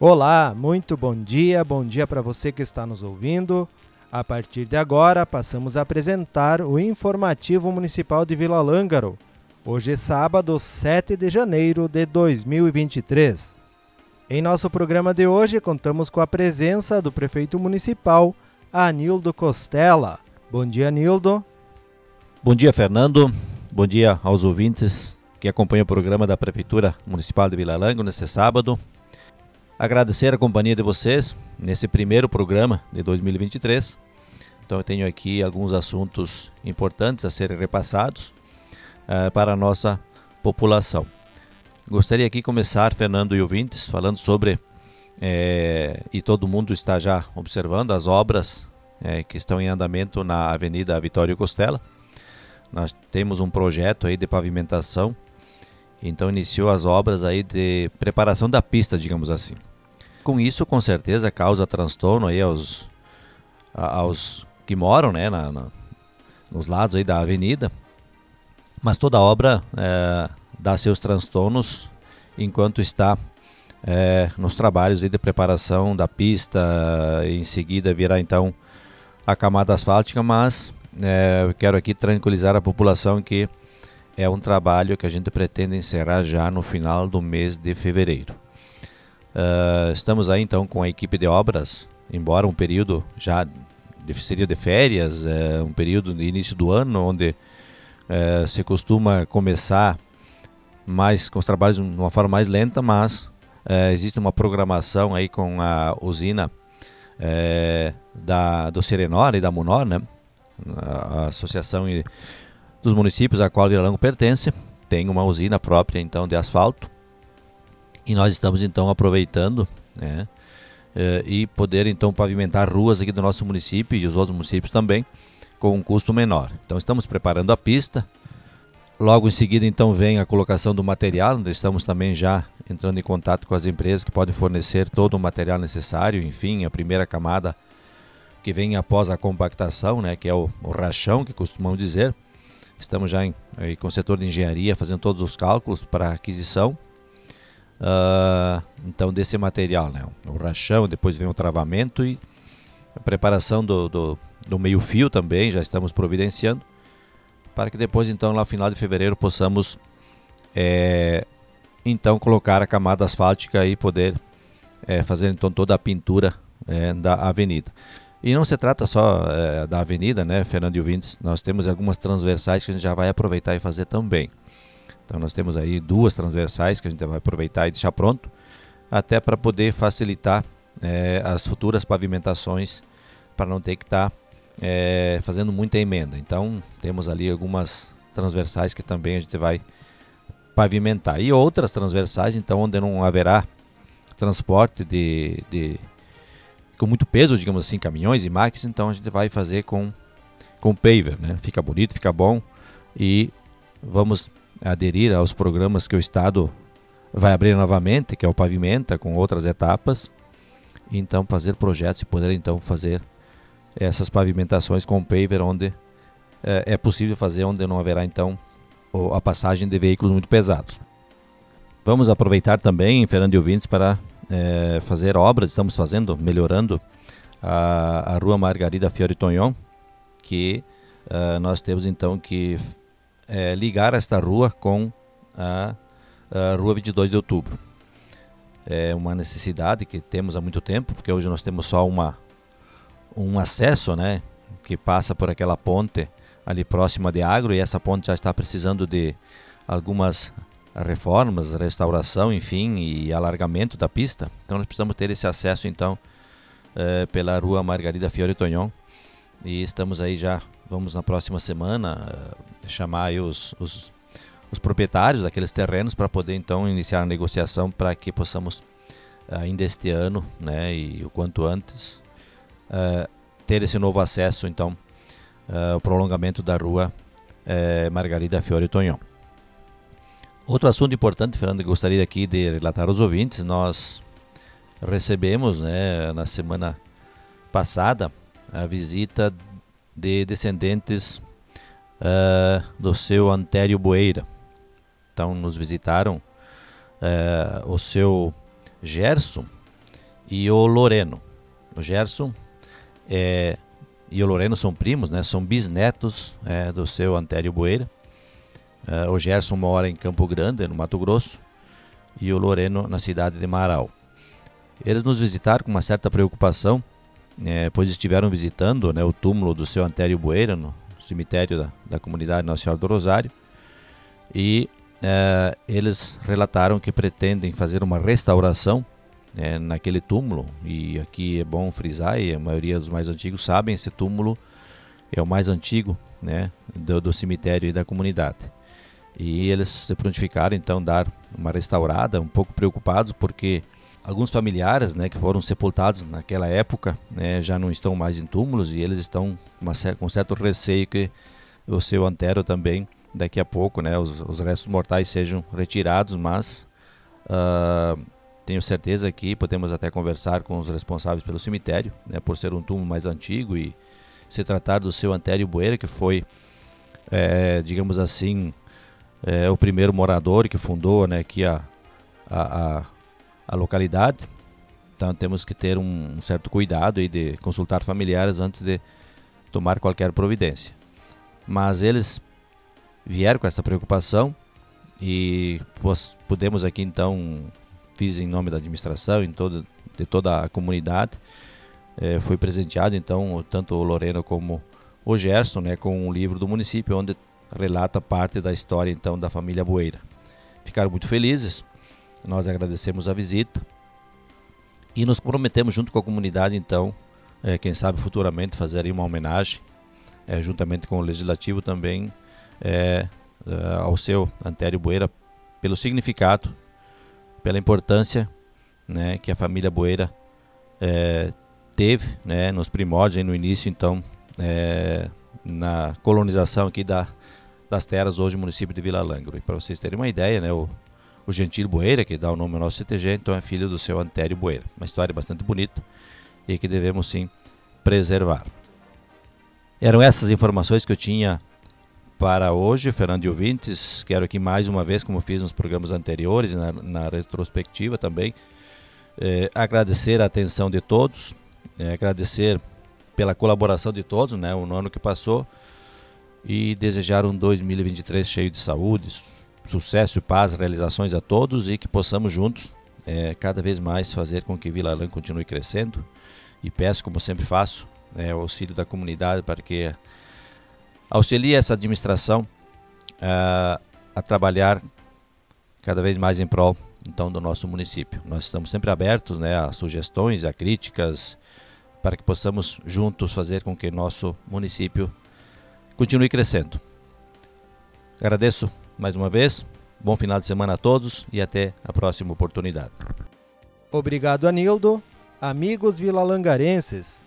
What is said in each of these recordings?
Olá, muito bom dia, bom dia para você que está nos ouvindo. A partir de agora, passamos a apresentar o Informativo Municipal de Vila Lângaro. Hoje é sábado, 7 de janeiro de 2023. Em nosso programa de hoje, contamos com a presença do prefeito municipal, Anildo Costela. Bom dia, Anildo. Bom dia, Fernando. Bom dia aos ouvintes que acompanham o programa da Prefeitura Municipal de Vila Lângaro nesse sábado. Agradecer a companhia de vocês nesse primeiro programa de 2023. Então eu tenho aqui alguns assuntos importantes a serem repassados uh, para a nossa população. Gostaria aqui começar, Fernando e ouvintes, falando sobre, é, e todo mundo está já observando, as obras é, que estão em andamento na Avenida Vitório Costela. Nós temos um projeto aí de pavimentação, então iniciou as obras aí de preparação da pista, digamos assim com isso, com certeza, causa transtorno aí aos, aos que moram né, na, na, nos lados aí da avenida. Mas toda obra é, dá seus transtornos enquanto está é, nos trabalhos de preparação da pista. Em seguida virá então a camada asfáltica, mas é, quero aqui tranquilizar a população que é um trabalho que a gente pretende encerrar já no final do mês de fevereiro. Uh, estamos aí então com a equipe de obras, embora um período já de, seria de férias, uh, um período de início do ano, onde uh, se costuma começar mais com os trabalhos de uma forma mais lenta, mas eh, existe uma programação aí com a usina da, do Serenor e da Munor, né? a, associação dos municípios a qual Viralango pertence, tem uma usina própria então de asfalto e nós estamos então aproveitando né, eh, e poder então pavimentar ruas aqui do nosso município e os outros municípios também com um custo menor. Então estamos preparando a pista. Logo em seguida então vem a colocação do material, onde estamos também já entrando em contato com as empresas que podem fornecer todo o material necessário, enfim, a primeira camada que vem após a compactação, né, que é o, o rachão, que costumamos dizer. Estamos já em, com o setor de engenharia fazendo todos os cálculos para aquisição Uh, então desse material, né? O rachão, depois vem o travamento e a preparação do, do, do meio fio também, já estamos providenciando, para que depois então lá final de fevereiro possamos é, então colocar a camada asfáltica e poder é, fazer então toda a pintura é, da avenida. E não se trata só é, da avenida, né, Fernando e Vintes, nós temos algumas transversais que a gente já vai aproveitar e fazer também. Então nós temos aí duas transversais que a gente vai aproveitar e deixar pronto, até para poder facilitar é, as futuras pavimentações, para não ter que estar tá, é, fazendo muita emenda. Então temos ali algumas transversais que também a gente vai pavimentar. E outras transversais, então, onde não haverá transporte de, de com muito peso, digamos assim, caminhões e máquinas, então a gente vai fazer com com paver, né? Fica bonito, fica bom e vamos aderir aos programas que o Estado vai abrir novamente, que é o Pavimenta, com outras etapas. Então, fazer projetos e poder então fazer essas pavimentações com paver, onde é, é possível fazer, onde não haverá então a passagem de veículos muito pesados. Vamos aproveitar também, Fernando e ouvintes, para é, fazer obras, estamos fazendo, melhorando a, a rua Margarida Fiore Tonhon, que uh, nós temos então que é, ligar esta rua com a, a Rua 22 de Outubro. É uma necessidade que temos há muito tempo, porque hoje nós temos só uma, um acesso, né, que passa por aquela ponte ali próxima de Agro e essa ponte já está precisando de algumas reformas, restauração, enfim, e alargamento da pista. Então nós precisamos ter esse acesso então é, pela Rua Margarida Fiore Tonhon e estamos aí já, vamos na próxima semana chamar os, os, os, proprietários daqueles terrenos para poder então iniciar a negociação para que possamos ainda este ano, né, e o quanto antes, uh, ter esse novo acesso, então, uh, o prolongamento da rua uh, Margarida Fiore Tonhon. Outro assunto importante, Fernando, gostaria aqui de relatar aos ouvintes, nós recebemos, né, na semana passada, a visita de descendentes uh, do seu Antério Boeira. Então nos visitaram uh, o seu Gerson e o Loreno. O Gerson é, e o Loreno são primos, né? São bisnetos é, do seu Antério Boeira. É, o Gerson mora em Campo Grande, no Mato Grosso, e o Loreno na cidade de Marau. Eles nos visitaram com uma certa preocupação, é, pois estiveram visitando né, o túmulo do seu Antério Boeira, no cemitério da, da comunidade Senhora do Rosário, e é, eles relataram que pretendem fazer uma restauração é, naquele túmulo. E aqui é bom frisar, e a maioria dos mais antigos sabem, esse túmulo é o mais antigo né, do, do cemitério e da comunidade. E eles se prontificaram então dar uma restaurada, um pouco preocupados porque alguns familiares né, que foram sepultados naquela época né, já não estão mais em túmulos e eles estão com, certo receio que o seu antero também daqui a pouco né, os, os restos mortais sejam retirados, mas uh, tenho certeza que podemos até conversar com os responsáveis pelo cemitério, né, por ser um túmulo mais antigo e se tratar do seu Antério Bueira, que foi, é, digamos assim, é, o primeiro morador que fundou né, aqui a, a, a, a localidade. Então temos que ter um, certo cuidado e de consultar familiares antes de tomar qualquer providência. Mas eles vieram com essa preocupação e podemos aqui então fiz em nome da administração, em todo, de toda a comunidade. É, foi presenteado então tanto o Loreno como o Gerson, né, com um livro do município onde relata parte da história então da família Boeira. Ficaram muito felizes. Nós agradecemos a visita e nos comprometemos junto com a comunidade então, é, quem sabe futuramente fazer uma homenagem, é, juntamente com o legislativo também é, ao seu Antério Boeira pelo significado pela importância né, que a família Boeira teve né, nos primórdios no início, então, na colonização aqui da, das terras, hoje município de Vila Langro. E para vocês terem uma ideia, né, o, o Gentil Boeira, que dá o nome ao nosso CTG, então é filho do seu Antério Boeira. Uma história bastante bonita e que devemos sim preservar. Eram essas informações que eu tinha para hoje, Fernando e ouvintes. Quero aqui mais uma vez, como fiz nos programas anteriores, na, na retrospectiva também, eh, agradecer a atenção de todos, eh, agradecer pela colaboração de todos, né, o ano que passou, e desejar um 2023 cheio de saúde, sucesso paz, realizações a todos e que possamos juntos eh, cada vez mais fazer com que Vila Lã continue crescendo. E peço, como sempre faço, o auxílio da comunidade para que auxilia essa administração uh, a trabalhar cada vez mais em prol então do nosso município. Nós estamos sempre abertos né, a sugestões, a críticas, para que possamos juntos fazer com que nosso município continue crescendo. Agradeço mais uma vez, bom final de semana a todos e até a próxima oportunidade. Obrigado, Anildo. Amigos vilalangarenses,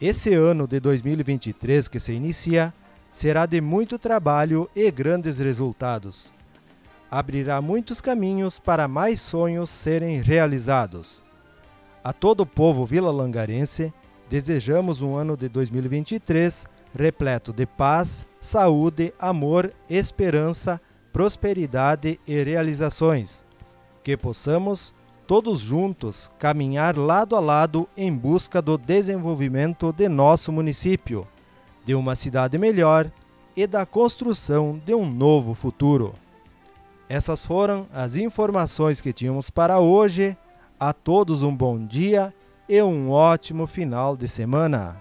esse ano de 2023 que se inicia será de muito trabalho e grandes resultados. Abrirá muitos caminhos para mais sonhos serem realizados. A todo o povo vila-langarense, desejamos um ano de 2023 repleto de paz, saúde, amor, esperança, prosperidade e realizações. Que possamos, todos juntos, caminhar lado a lado em busca do desenvolvimento de nosso município de uma cidade melhor e da construção de um novo futuro. Essas foram as informações que tínhamos para hoje. A todos um bom dia e um ótimo final de semana.